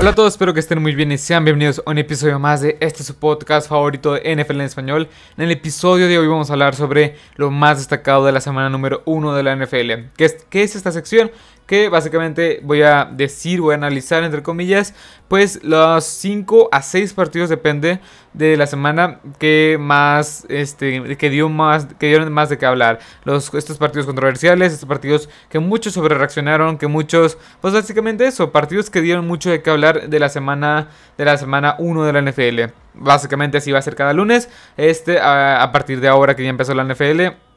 Hola a todos, espero que estén muy bien y sean bienvenidos a un episodio más de este su podcast favorito de NFL en español. En el episodio de hoy vamos a hablar sobre lo más destacado de la semana número 1 de la NFL. ¿Qué es, qué es esta sección? Que básicamente voy a decir, voy a analizar entre comillas, pues los 5 a 6 partidos depende de la semana que más este que dio más que dieron más de qué hablar. Los estos partidos controversiales, estos partidos que muchos sobre reaccionaron, que muchos pues básicamente eso, partidos que dieron mucho de qué hablar de la semana de la semana 1 de la NFL. Básicamente así va a ser cada lunes, este a, a partir de ahora que ya empezó la NFL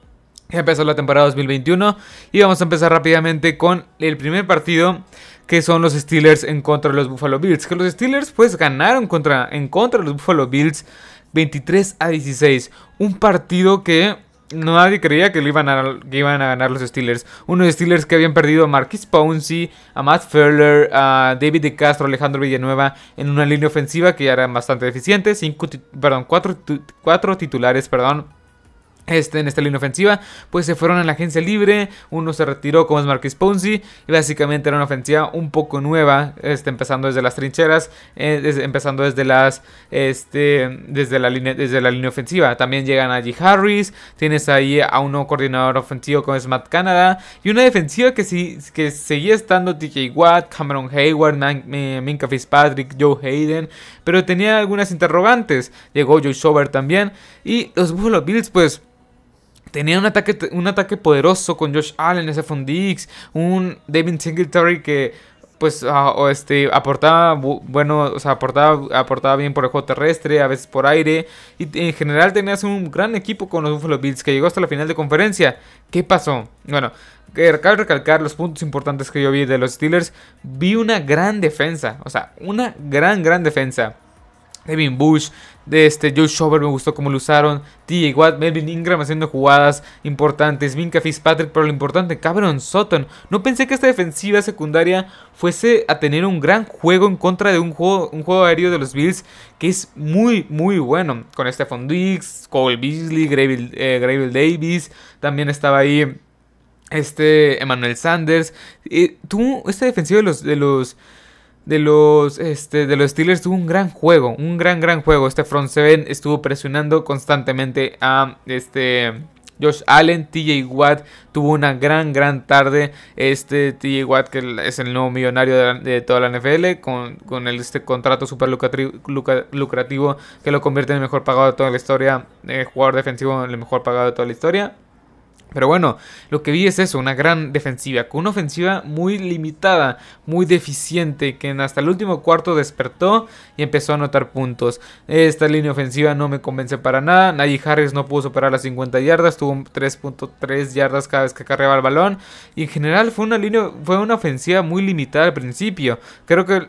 empezó la temporada 2021 y vamos a empezar rápidamente con el primer partido que son los Steelers en contra de los Buffalo Bills. Que los Steelers pues ganaron en contra de los Buffalo Bills 23 a 16. Un partido que nadie creía que, iban a, ganar los Steelers. Unos Steelers que habían perdido a Marquis Pouncey, a Matt Furler, a David de Castro, Alejandro Villanueva en una línea ofensiva que ya era bastante deficiente. Perdón, cuatro titulares, perdón este, en esta línea ofensiva, pues se fueron a la agencia libre, uno se retiró como es Marquis Ponzi, y básicamente era una ofensiva un poco nueva, este, empezando desde las trincheras, eh, empezando desde las, este, desde la línea, desde la línea ofensiva. También llegan allí Harris, tienes ahí a un nuevo coordinador ofensivo como es Matt Canada, y una defensiva que, sí, que seguía estando TJ Watt, Cameron Hayward, Minka Fitzpatrick, Joe Hayden, pero tenía algunas interrogantes. Llegó Joe Schober también, y los Buffalo Bills, pues Tenía un ataque, un ataque poderoso con Josh Allen, Stephon Diggs, un David Singletary que pues ah, este, aportaba bueno, o sea, aportaba, aportaba bien por el juego terrestre, a veces por aire. Y en general tenías un gran equipo con los Buffalo Bills que llegó hasta la final de conferencia. ¿Qué pasó? Bueno, cabe recalcar los puntos importantes que yo vi de los Steelers. Vi una gran defensa, o sea, una gran, gran defensa. Devin Bush, de este Joe Schober me gustó cómo lo usaron, TJ Watt, Melvin Ingram haciendo jugadas importantes, Minka Fitzpatrick, pero lo importante, Cameron Sutton. No pensé que esta defensiva secundaria fuese a tener un gran juego en contra de un juego, un juego aéreo de los Bills que es muy, muy bueno. Con Stephon Diggs, Cole Beasley, Gravel, eh, Davis, también estaba ahí este Emmanuel Sanders. Eh, tú, esta defensiva de los... De los de los, este, de los Steelers tuvo un gran juego, un gran, gran juego. Este front seven estuvo presionando constantemente a este Josh Allen, TJ Watt tuvo una gran, gran tarde. Este TJ Watt, que es el nuevo millonario de, toda la NFL, con, con este contrato super lucrativo que lo convierte en el mejor pagado de toda la historia, eh, jugador defensivo en el mejor pagado de toda la historia. Pero bueno, lo que vi es eso, una gran defensiva, con una ofensiva muy limitada, muy deficiente, que hasta el último cuarto despertó y empezó a anotar puntos. Esta línea ofensiva no me convence para nada, Najee Harris no pudo superar las 50 yardas, tuvo 3.3 yardas cada vez que cargaba el balón. Y en general fue una línea, fue una ofensiva muy limitada al principio. Creo que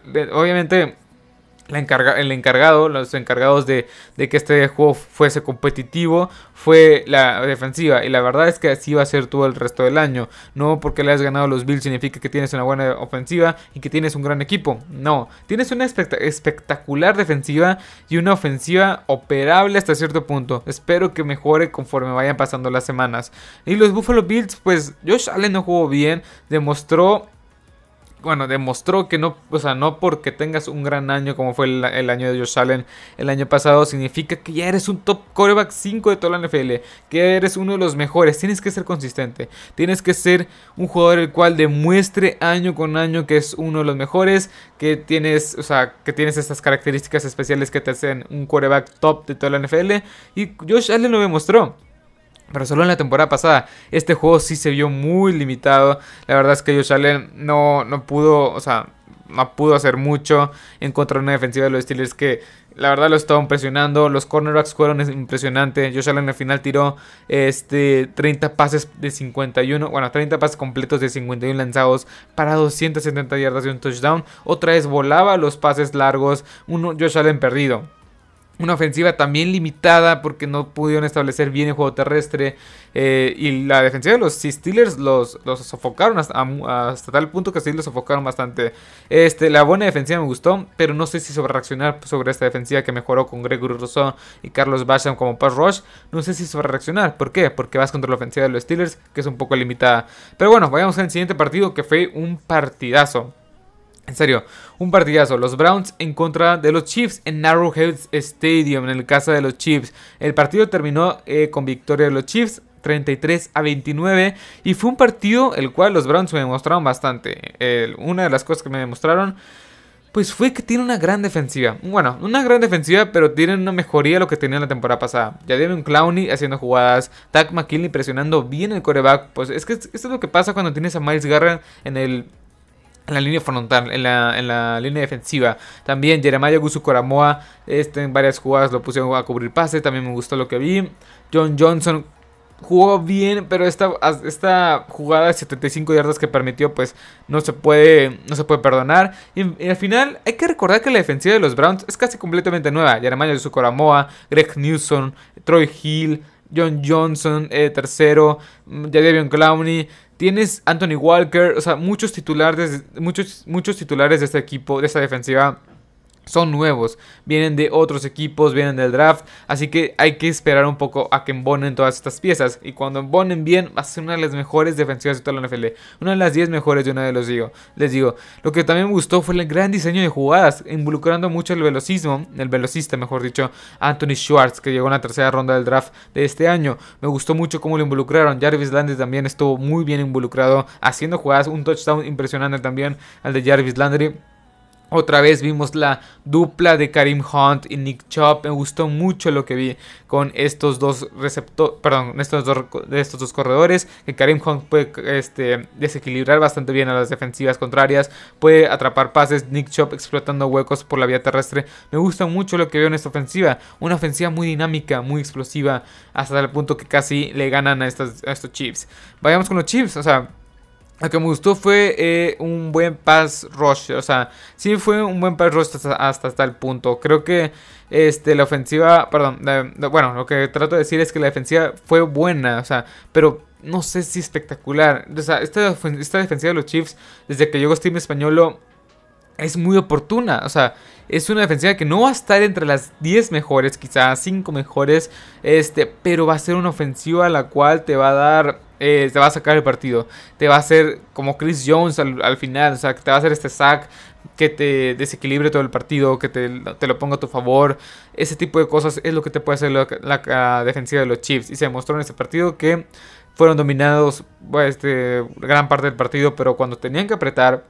el encargado, los encargados de, que este juego fuese competitivo fue la defensiva. Y la verdad es que así va a ser todo el resto del año. No porque le has ganado a los Bills significa que tienes una buena ofensiva y que tienes un gran equipo. No, tienes una espectacular defensiva y una ofensiva operable hasta cierto punto. Espero que mejore conforme vayan pasando las semanas. Y los Buffalo Bills, pues Josh Allen no jugó bien, demostró bueno, demostró que no, o sea, no porque tengas un gran año como fue el, año de Josh Allen el año pasado, significa que ya eres un top coreback 5 de toda la NFL, que eres uno de los mejores. Tienes que ser consistente, tienes que ser un jugador el cual demuestre año con año que es uno de los mejores, que tienes, o sea, que tienes estas características especiales que te hacen un coreback top de toda la NFL. Y Josh Allen lo demostró. Pero solo en la temporada pasada. Este juego sí se vio muy limitado. La verdad es que Josh Allen no, no pudo, o sea, no pudo hacer mucho en contra de una defensiva de los Steelers que la verdad lo estaban presionando. Los cornerbacks fueron impresionantes. Josh Allen al final tiró este, 30 pases de 51. Bueno, 30 pases completos de 51 lanzados para 270 yardas y un touchdown. Otra vez volaba los pases largos. Uno, Josh Allen perdido. Una ofensiva también limitada porque no pudieron establecer bien el juego terrestre. Eh, y la defensiva de los Steelers los, los sofocaron hasta, tal punto que sí los sofocaron bastante. Este, la buena defensiva me gustó, pero no sé si sobre reaccionar sobre esta defensiva que mejoró con Gregory Rousseau y Carlos Basham como pass rush. No sé si sobre reaccionar. ¿Por qué? Porque vas contra la ofensiva de los Steelers, que es un poco limitada. Pero bueno, vayamos al siguiente partido que fue un partidazo. En serio, un partidazo. Los Browns en contra de los Chiefs en Narrowhead Stadium, en el casa de los Chiefs. El partido terminó eh, con victoria de los Chiefs. 33 a 29 y fue un partido el cual los Browns me demostraron bastante. una de las cosas que me demostraron pues fue que tiene una gran defensiva. Bueno, una gran defensiva, pero tienen una mejoría de lo que tenían la temporada pasada. Ya un Clowney haciendo jugadas, Tack McKinley presionando bien el coreback. Pues es que esto es lo que pasa cuando tienes a Miles Garrett en el en la línea frontal, en la, en la línea defensiva. También Jeremiah Gusu Coramoa este, en varias jugadas lo pusieron a cubrir pase. También me gustó lo que vi. John Johnson jugó bien, pero esta, esta jugada de 75 yardas que permitió, pues no se puede, no se puede perdonar. Y, al final hay que recordar que la defensiva de los Browns es casi completamente nueva. Jeremiah Gusu Coramoa, Greg Newsom, Troy Hill, John Johnson, eh, tercero, Jadavion Clowney. Tienes Anthony Walker, o sea, muchos titulares, muchos, muchos titulares de este equipo, de esta defensiva son nuevos, vienen de otros equipos, vienen del draft, así que hay que esperar un poco a que embonen todas estas piezas. Y cuando embonen bien, va a ser una de las mejores defensivas de toda la NFL, una de las 10 mejores de una de los digo. Les digo, lo que también me gustó fue el gran diseño de jugadas, involucrando mucho el velocismo, el velocista, mejor dicho, Anthony Schwartz, que llegó en la tercera ronda del draft de este año. Me gustó mucho cómo lo involucraron. Jarvis Landry también estuvo muy bien involucrado, haciendo jugadas, un touchdown impresionante también al de Jarvis Landry. Otra vez vimos la dupla de Karim Hunt y Nick Chubb. Me gustó mucho lo que vi con estos dos receptores, perdón, estos dos, estos dos corredores. Que Karim Hunt puede este, desequilibrar bastante bien a las defensivas contrarias. Puede atrapar pases. Nick Chubb explotando huecos por la vía terrestre. Me gusta mucho lo que veo en esta ofensiva. Una ofensiva muy dinámica, muy explosiva. Hasta el punto que casi le ganan a, a estos Chiefs. Vayamos con los Chiefs. O sea, lo que me gustó fue eh, un buen pass rush. O sea, sí fue un buen pass rush hasta, hasta, el punto. Creo que este, la ofensiva, perdón, bueno, lo que trato de decir es que la defensiva fue buena. O sea, pero no sé si espectacular. O sea, esta, esta defensiva de los Chiefs, desde que llegó Steam Españolo, es muy oportuna. O sea, es una defensiva que no va a estar entre las 10 mejores, quizás 5 mejores. Este, pero va a ser una ofensiva la cual te va a dar eh, te va a sacar el partido. Te va a hacer como Chris Jones al, final, o sea, te va a hacer este sack que te desequilibre todo el partido, que te, lo ponga a tu favor. Ese tipo de cosas es lo que te puede hacer la, defensiva de los Chiefs. Y se demostró en ese partido que fueron dominados pues, este, gran parte del partido, pero cuando tenían que apretar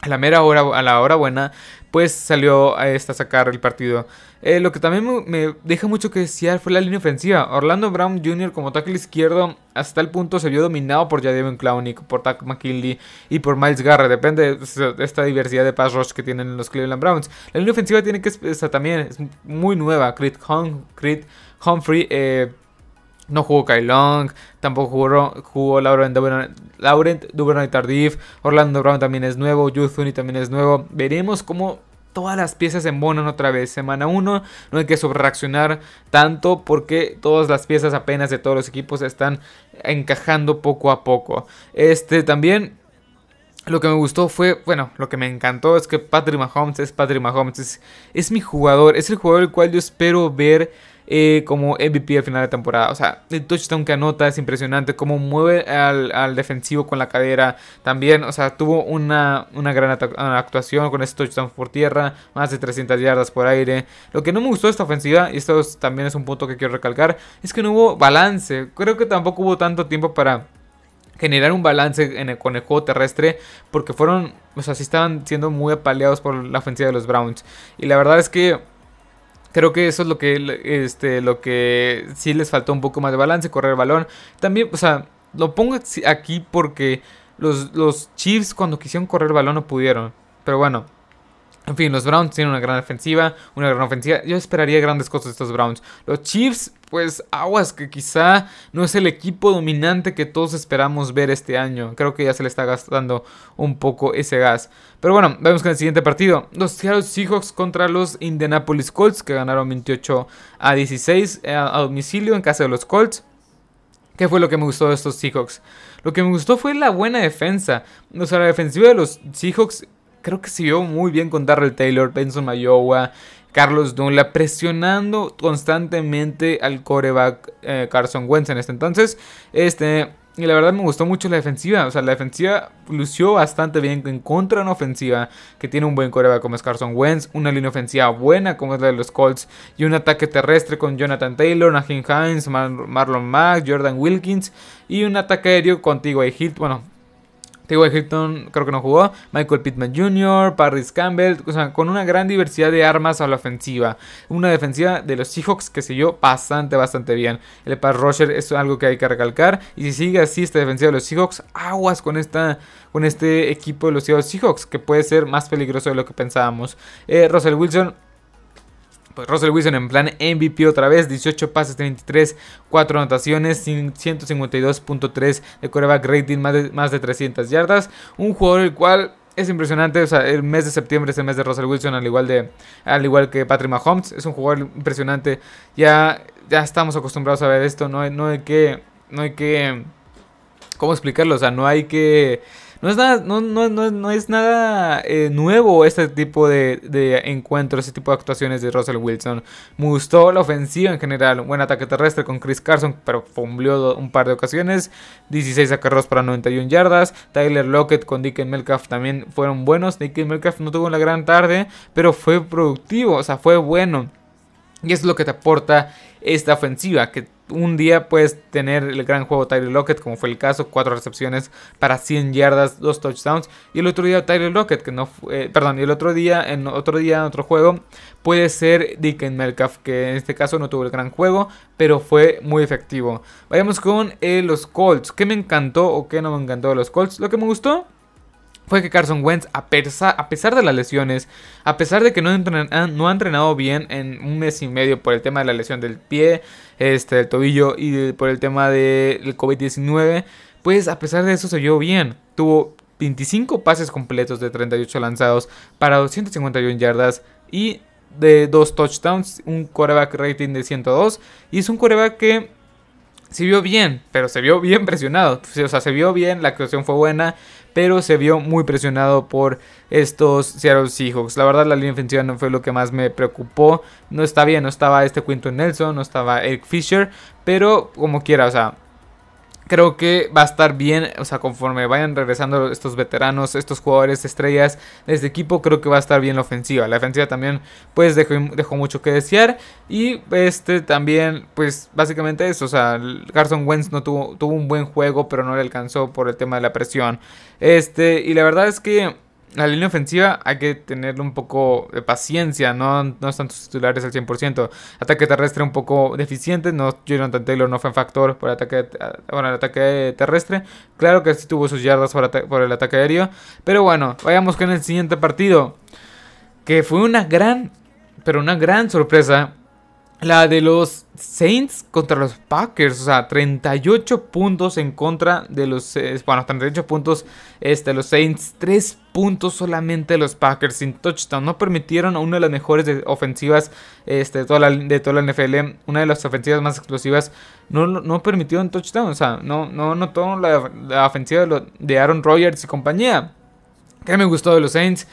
a la mera hora, a la hora buena, pues salió a esta sacar el partido. Eh, lo que también me, deja mucho que desear fue la línea ofensiva. Orlando Brown Jr. como tackle izquierdo hasta el punto se vio dominado por Jadavion Clowney, por Tack McKinley y por Miles Garrett. Depende de esta diversidad de pass rush que tienen los Cleveland Browns. La línea ofensiva tiene que estar también es muy nueva. Creed, Humphrey eh, no jugó Kyle tampoco jugó, jugó Laurent, Duvernay Tardif, Orlando Brown también es nuevo, Youthuni también es nuevo. Veremos cómo todas las piezas se embonan otra vez. Semana 1, no hay que sobrereaccionar tanto porque todas las piezas apenas de todos los equipos están encajando poco a poco. Este también lo que me gustó fue, bueno, lo que me encantó es que Patrick Mahomes es Patrick Mahomes, es, es mi jugador, es el jugador el cual yo espero ver eh, como MVP al final de temporada. O sea, el touchdown que anota es impresionante. Cómo mueve al, defensivo con la cadera. También, o sea, tuvo una, gran actuación con ese touchdown por tierra. Más de 300 yardas por aire. Lo que no me gustó de esta ofensiva, y esto también es un punto que quiero recalcar, es que no hubo balance. Creo que tampoco hubo tanto tiempo para generar un balance con el juego terrestre porque fueron, o sea, sí estaban siendo muy apaleados por la ofensiva de los Browns. Y la verdad es que Creo que eso es lo que, este, lo que sí les faltó un poco más de balance, correr el balón. También, o sea, lo pongo aquí porque los, los Chiefs cuando quisieron correr el balón no pudieron. Pero bueno, en fin, los Browns tienen una gran defensiva, una gran ofensiva. Yo esperaría grandes cosas de estos Browns. Los Chiefs, pues aguas, que quizá no es el equipo dominante que todos esperamos ver este año. Creo que ya se le está gastando un poco ese gas. Pero bueno, vemos con el siguiente partido. Los Seahawks contra los Indianapolis Colts, que ganaron 28 a 16 eh, a domicilio en casa de los Colts. ¿Qué fue lo que me gustó de estos Seahawks? Lo que me gustó fue la buena defensa. O sea, la defensiva de los Seahawks creo que se vio muy bien con Darrell Taylor, Benson Mayowa, Carlos Dunlap, presionando constantemente al coreback eh, Carson Wentz en este entonces. Este, Y la verdad me gustó mucho la defensiva. O sea, la defensiva lució bastante bien en contra de una ofensiva que tiene un buen coreback como es Carson Wentz, una línea ofensiva buena como es la de los Colts y un ataque terrestre con Jonathan Taylor, Najin Hines, Marlon Mack, Jordan Wilkins y un ataque aéreo contigo y Hilt. Bueno, T.Y. Hilton creo que no jugó. Michael Pittman Jr., Paris Campbell. O sea, con una gran diversidad de armas a la ofensiva. Una defensiva de los Seahawks que dio bastante, bastante bien. El pass rusher es algo que hay que recalcar. Y si sigue así esta defensiva de los Seahawks, aguas con, esta, con este equipo de los Seahawks. Que puede ser más peligroso de lo que pensábamos. Eh, Russell Wilson pues Russell Wilson en plan MVP otra vez, 18 pases, 33, 4 anotaciones, 152.3 de coreback rating, más de, más de 300 yardas. Un jugador el cual es impresionante, o sea, el mes de septiembre es el mes de Russell Wilson, al igual, de, al igual que Patrick Mahomes, es un jugador impresionante. Ya, ya estamos acostumbrados a ver esto, no hay, no hay que, no hay que, ¿cómo explicarlo? O sea, no hay que no es nada, no, no, no, es nada eh, nuevo este tipo de, de encuentros, este tipo de actuaciones de Russell Wilson. Me gustó la ofensiva en general, buen ataque terrestre con Chris Carson, pero fumbleó un par de ocasiones. 16 acarreos para 91 yardas. Tyler Lockett con Dick Melcalf también fueron buenos. Dick Melcalf no tuvo una gran tarde, pero fue productivo, o sea, fue bueno. Y es lo que te aporta esta ofensiva, que un día puedes tener el gran juego Tyler Lockett, como fue el caso, cuatro recepciones para 100 yardas, dos touchdowns, y el otro día Tyler Lockett, que no fue, perdón, y el otro día, en otro día, en otro juego, puede ser Dicken Melcalf, que en este caso no tuvo el gran juego, pero fue muy efectivo. Vayamos con eh, los Colts, ¿qué me encantó o qué no me encantó de los Colts? Lo que me gustó fue que Carson Wentz, a pesar, de las lesiones, a pesar de que no, ah, no ha entrenado bien en un mes y medio por el tema de la lesión del pie, este, del tobillo y por el tema del COVID-19, pues a pesar de eso se vio bien. Tuvo 25 pases completos de 38 lanzados para 251 yardas y de 2 touchdowns, un quarterback rating de 102 y es un quarterback que se vio bien, pero se vio bien presionado. O sea, se vio bien, la actuación fue buena, pero se vio muy presionado por estos Seattle Seahawks. La verdad, la línea ofensiva no fue lo que más me preocupó. No está bien, no estaba este Quinton Nelson, no estaba Eric Fisher, pero como quiera, o sea, creo que va a estar bien, o sea, conforme vayan regresando estos veteranos, estos jugadores estrellas de este equipo, creo que va a estar bien la ofensiva. La ofensiva también, pues, dejó, mucho que desear. Y este también, pues, básicamente eso, o sea, Carson Wentz no tuvo, tuvo un buen juego, pero no le alcanzó por el tema de la presión. Este, y la verdad es que la línea ofensiva hay que tenerle un poco de paciencia, no, no están sus titulares al 100%. Ataque terrestre un poco deficiente, no, Jonathan Taylor no fue un factor por ataque, bueno, el ataque terrestre. Claro que sí tuvo sus yardas por, por el ataque aéreo, pero bueno, vayamos con el siguiente partido, que fue una gran, pero una gran sorpresa la de los Saints contra los Packers, o sea, 38 puntos en contra de los, eh, bueno, 38 puntos este, los Saints, 3 puntos solamente los Packers sin touchdown. No permitieron a una de las mejores ofensivas este, de, toda la, de toda la NFL, una de las ofensivas más explosivas, no, no permitieron touchdown, o sea, no, no notó la, la ofensiva de, de Aaron Rodgers y compañía. ¿Qué me gustó de los Saints?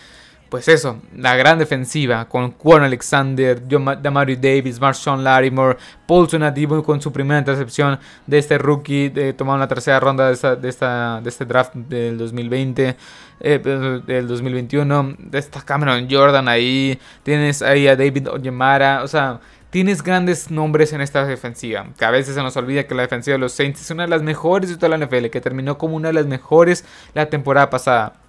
Pues eso, la gran defensiva con Quan Alexander, Damari Davis, Marshawn Larimore, Paulson Adibo con su primera intercepción de este rookie, de, tomado en la tercera ronda de, esta, de, esta, de este draft del 2020, eh, del 2021, de esta Cameron Jordan ahí, tienes ahí a David Onyemara, o sea, tienes grandes nombres en esta defensiva. Que a veces se nos olvida que la defensiva de los Saints es una de las mejores de toda la NFL, que terminó como una de las mejores la temporada pasada.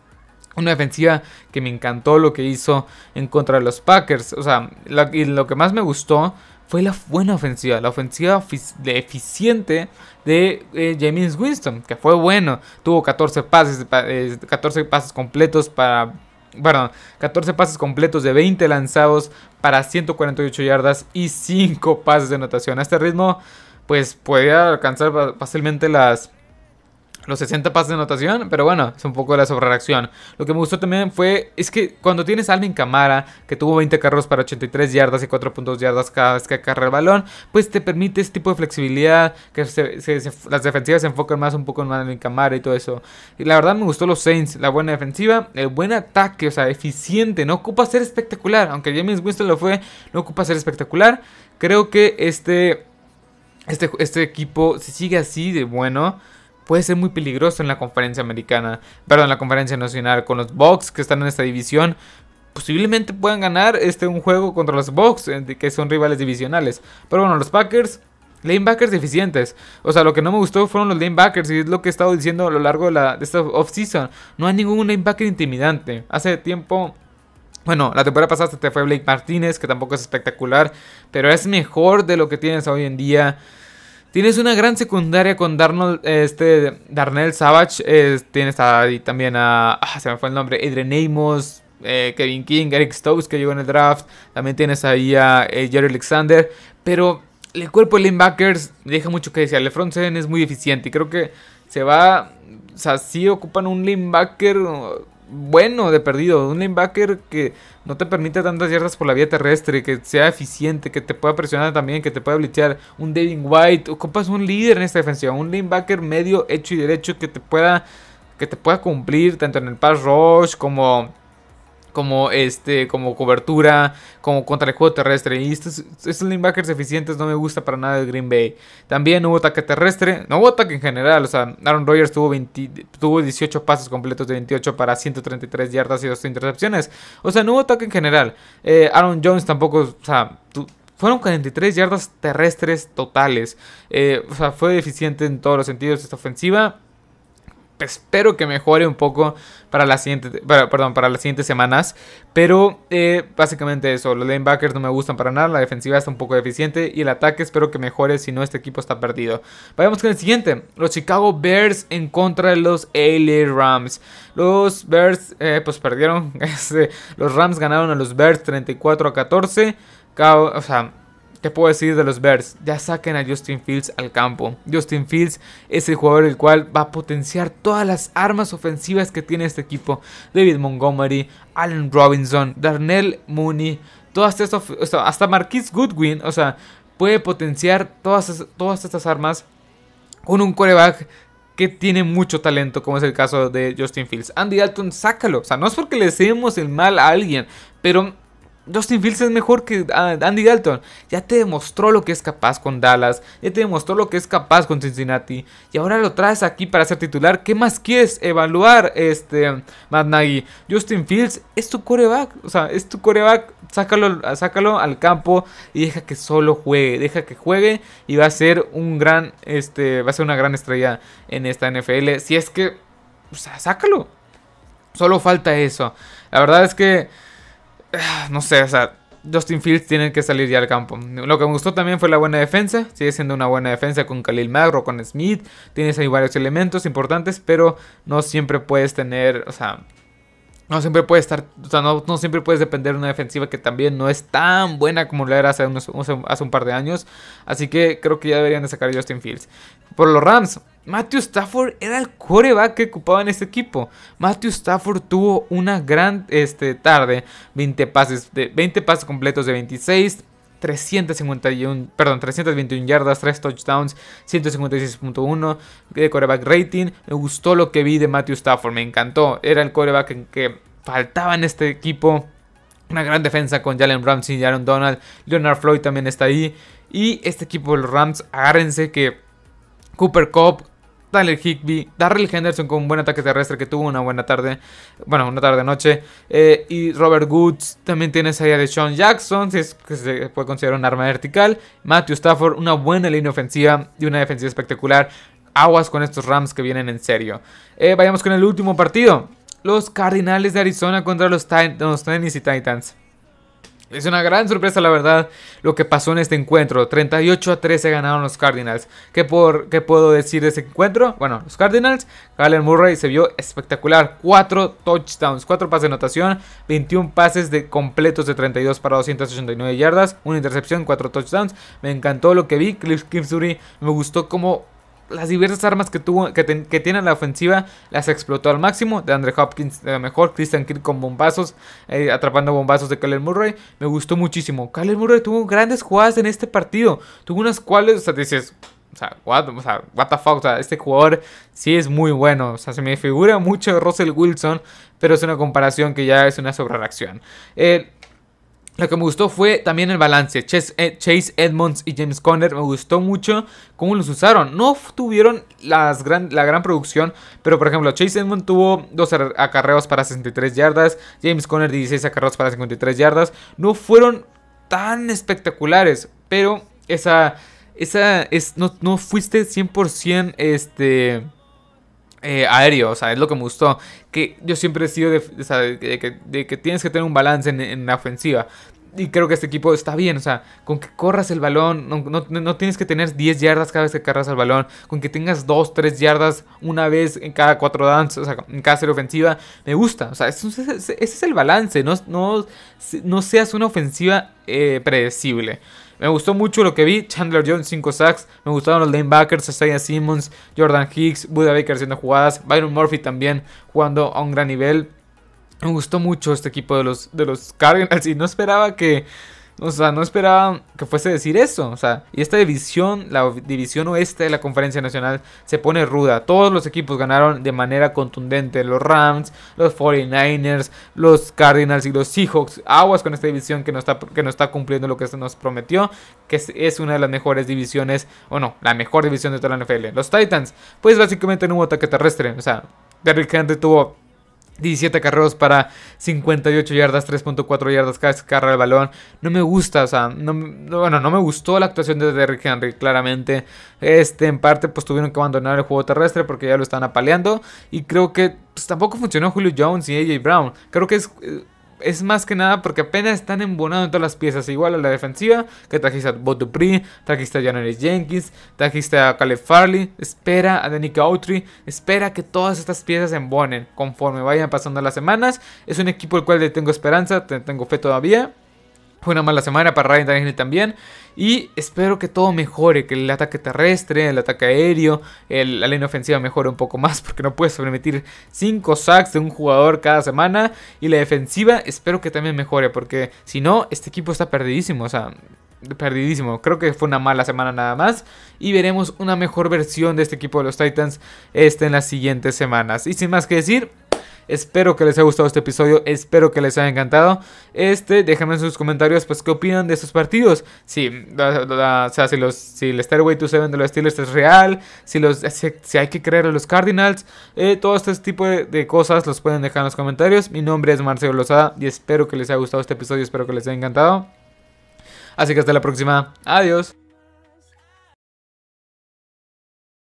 Una defensiva que me encantó lo que hizo en contra de los Packers. O sea, y lo que más me gustó fue la buena ofensiva, la ofensiva eficiente de eh, James Winston, que fue bueno. Tuvo 14 pases, 14 eh, pases completos para... Perdón, 14 pases completos de 20 lanzados para 148 yardas y 5 pases de anotación. A este ritmo, pues podía alcanzar fácilmente las los 60 pases de anotación, pero bueno, es un poco la sobrereacción. Lo que me gustó también fue, es que cuando tienes a Alvin Camara, que tuvo 20 carros para 83 yardas y 4.2 yardas cada vez que acarrea el balón, pues te permite este tipo de flexibilidad, que las defensivas se enfocan más un poco en Alvin Camara y todo eso. Y la verdad me gustó los Saints, la buena defensiva, el buen ataque, o sea, eficiente, no ocupa ser espectacular, aunque James Winston lo fue, no ocupa ser espectacular. Creo que este, este, este equipo, si sigue así de bueno, puede ser muy peligroso en la conferencia americana, perdón, en la conferencia nacional con los Bucks que están en esta división. Posiblemente puedan ganar este un juego contra los Bucks, eh, que son rivales divisionales. Pero bueno, los Packers Lanebackers deficientes. O sea, lo que no me gustó fueron los lanebackers. Y es lo que he estado diciendo a lo largo de, la, de esta offseason. No hay ningún lanebacker intimidante. Hace tiempo bueno, la temporada pasada te fue Blake Martínez, que tampoco es espectacular, pero es mejor de lo que tienes hoy en día. Tienes una gran secundaria con Darnold, este, Darnell Savage. tienes ahí también a. Ah, se me fue el nombre. Adrian Amos, eh, Kevin King, Eric Stokes, que llegó en el draft. También tienes ahí a eh, Jerry Alexander. Pero el cuerpo de linebackers deja mucho que decir. El es muy eficiente y creo que se va. O sea, sí ocupan un linebacker bueno de perdido. Un linebacker que no te permite tantas yardas por la vía terrestre, que sea eficiente, que te pueda presionar también, que te pueda blitzear. Un David White. Ocupas un líder en esta defensiva. Un linebacker medio hecho y derecho que te pueda. Que te pueda cumplir tanto en el pass rush como como este como cobertura, como contra el juego terrestre. Y estos, estos linebackers eficientes no me gusta para nada de Green Bay. También hubo ataque terrestre, no hubo ataque en general. O sea, Aaron Rodgers tuvo, 20, tuvo 18 pases completos de 28 para 133 yardas y 2 intercepciones. O sea, no hubo ataque en general. Eh, Aaron Jones tampoco, o sea, fueron 43 yardas terrestres totales. Eh, o sea, fue eficiente en todos los sentidos esta ofensiva espero que mejore un poco para las siguientes, perdón, para las siguientes semanas. Pero eh, básicamente eso, los lanebackers no me gustan para nada, la defensiva está un poco deficiente y el ataque espero que mejore si no este equipo está perdido. Vayamos con el siguiente, los Chicago Bears en contra de los LA Rams. Los Bears eh, pues perdieron, este, los Rams ganaron a los Bears 34 a 14. O sea, ¿Qué puedo decir de los Bears? Ya saquen a Justin Fields al campo. Justin Fields es el jugador el cual va a potenciar todas las armas ofensivas que tiene este equipo. David Montgomery, Allen Robinson, Darnell Mooney, todas estas, hasta Marquis Goodwin, o sea, puede potenciar todas, todas estas armas con un coreback que tiene mucho talento, como es el caso de Justin Fields. Andy Dalton, sácalo. O sea, no es porque le deseemos el mal a alguien, pero Justin Fields es mejor que ah, Andy Dalton. Ya te demostró lo que es capaz con Dallas. Ya te demostró lo que es capaz con Cincinnati. Y ahora lo traes aquí para ser titular. ¿Qué más quieres evaluar, este Matt Nagy? Justin Fields es tu coreback. O sea, es tu coreback. Sácalo, sácalo al campo y deja que solo juegue. Deja que juegue y va a ser un gran, este, va a ser una gran estrella en esta NFL. Si es que, o sea, sácalo. Solo falta eso. La verdad es que no sé, o sea, Justin Fields tiene que salir ya al campo. Lo que me gustó también fue la buena defensa. Sigue siendo una buena defensa con Khalil Magro, con Smith. Tienes ahí varios elementos importantes, pero no siempre puedes tener, o sea, no siempre puedes estar, o sea, no, siempre puedes depender de una defensiva que también no es tan buena como la era hace, hace un par de años. Así que creo que ya deberían de sacar a Justin Fields. Por los Rams, Matthew Stafford era el coreback que ocupaba en este equipo. Matthew Stafford tuvo una gran este, tarde. 20 pases, de, 20 pases completos de 26. 351, perdón, 321 yardas, 3 touchdowns, 156.1 de coreback rating. Me gustó lo que vi de Matthew Stafford, me encantó. Era el coreback en que faltaba en este equipo. Una gran defensa con Jalen Ramsey, Aaron Donald, Leonard Floyd también está ahí. Y este equipo de los Rams, agárrense que Cooper Cup, Tyler Higby, Darrell Henderson con un buen ataque terrestre que tuvo una buena tarde, bueno, una tarde-noche. Eh, y Robert Woods, también tienes ahí a Deshaun Jackson, que se puede considerar un arma vertical. Matthew Stafford, una buena línea ofensiva y una defensiva espectacular. Aguas con estos Rams que vienen en serio. Eh, vayamos con el último partido. Los Cardinales de Arizona contra los, los Tennessee Titans. Es una gran sorpresa, la verdad, lo que pasó en este encuentro. 38 a 13 ganaron los Cardinals. ¿Qué, por, ¿Qué puedo decir de ese encuentro? Bueno, los Cardinals, Galen Murray se vio espectacular. 4 touchdowns, 4 pases de anotación, 21 pases de completos de 32 para 289 yardas, una intercepción, 4 touchdowns. Me encantó lo que vi. Cliff Kingsbury me gustó cómo las diversas armas que tuvo que, tiene la ofensiva las explotó al máximo. De Andre Hopkins de lo mejor, Christian Kirk con bombazos, eh, atrapando bombazos de Kyler Murray. Me gustó muchísimo. Kyler Murray tuvo grandes jugadas en este partido. Tuvo unas cuales, o sea, dices, o sea, what, the fuck, o sea, este jugador sí es muy bueno. O sea, se me figura mucho Russell Wilson, pero es una comparación que ya es una sobrereacción. Lo que me gustó fue también el balance. Chase, Edmonds y James Conner me gustó mucho cómo los usaron. No tuvieron la gran producción, pero por ejemplo, Chase Edmonds tuvo dos acarreos para 63 yardas, James Conner 16 acarreos para 53 yardas. No fueron tan espectaculares, pero esa, esa es, no, no fuiste 100% este eh, aéreo, o sea, es lo que me gustó. Que yo siempre he sido de, que, tienes que tener un balance en, la ofensiva. Y creo que este equipo está bien, o sea, con que corras el balón, no, tienes que tener 10 yardas cada vez que cargas el balón, con que tengas 2, 3 yardas una vez en cada 4 downs, o sea, en cada serie ofensiva, me gusta, o sea, ese, es el balance, no, no, no seas una ofensiva eh, predecible. Me gustó mucho lo que vi. Chandler Jones, 5 sacks. Me gustaron los lanebackers. Isaiah Simmons, Jordan Hicks, Buda Baker haciendo jugadas. Byron Murphy también jugando a un gran nivel. Me gustó mucho este equipo de los, de los Cardinals y no esperaba que o sea, no esperaba que fuese decir eso. O sea, y esta división, la división oeste de la Conferencia Nacional, se pone ruda. Todos los equipos ganaron de manera contundente. Los Rams, los 49ers, los Cardinals y los Seahawks. Aguas con esta división que no está, que no está cumpliendo lo que se nos prometió. Que es, una de las mejores divisiones, o no, la mejor división de toda la NFL. Los Titans, pues básicamente no hubo ataque terrestre. O sea, Derrick Henry tuvo 17 carreros para 58 yardas, 3.4 yardas cada carga el balón. No me gusta, o sea, no, bueno, no me gustó la actuación de Derrick Henry, claramente. Este, en parte, pues tuvieron que abandonar el juego terrestre porque ya lo están apaleando. Y creo que pues, tampoco funcionó Julio Jones y AJ Brown. Creo que es eh, es más que nada porque apenas están embonando todas las piezas. Igual a la defensiva, que trajiste a Bob Dupree, trajiste a January Jenkins, trajiste a Caleb Farley, espera a Danny Autry, espera que todas estas piezas se embonen conforme vayan pasando las semanas. Es un equipo al cual le tengo esperanza, tengo fe todavía. Fue una mala semana para Ryan Tannehill también. Y espero que todo mejore, que el ataque terrestre, el ataque aéreo, la línea ofensiva mejore un poco más, porque no puedes permitir 5 sacks de un jugador cada semana. Y la defensiva espero que también mejore, porque si no, este equipo está perdidísimo. O sea, perdidísimo. Creo que fue una mala semana nada más. Y veremos una mejor versión de este equipo de los Titans este, en las siguientes semanas. Y sin más que decir, Espero que les haya gustado este episodio, espero que les haya encantado. Este, déjenme en sus comentarios pues qué opinan de estos partidos. Si, o sea, si, los, si el Stairway to Seven de los Steelers es real, si, los, si, hay que creer a los Cardinals, eh, todo este tipo de, de, cosas los pueden dejar en los comentarios. Mi nombre es Marcelo Lozada y espero que les haya gustado este episodio, espero que les haya encantado. Así que hasta la próxima, adiós.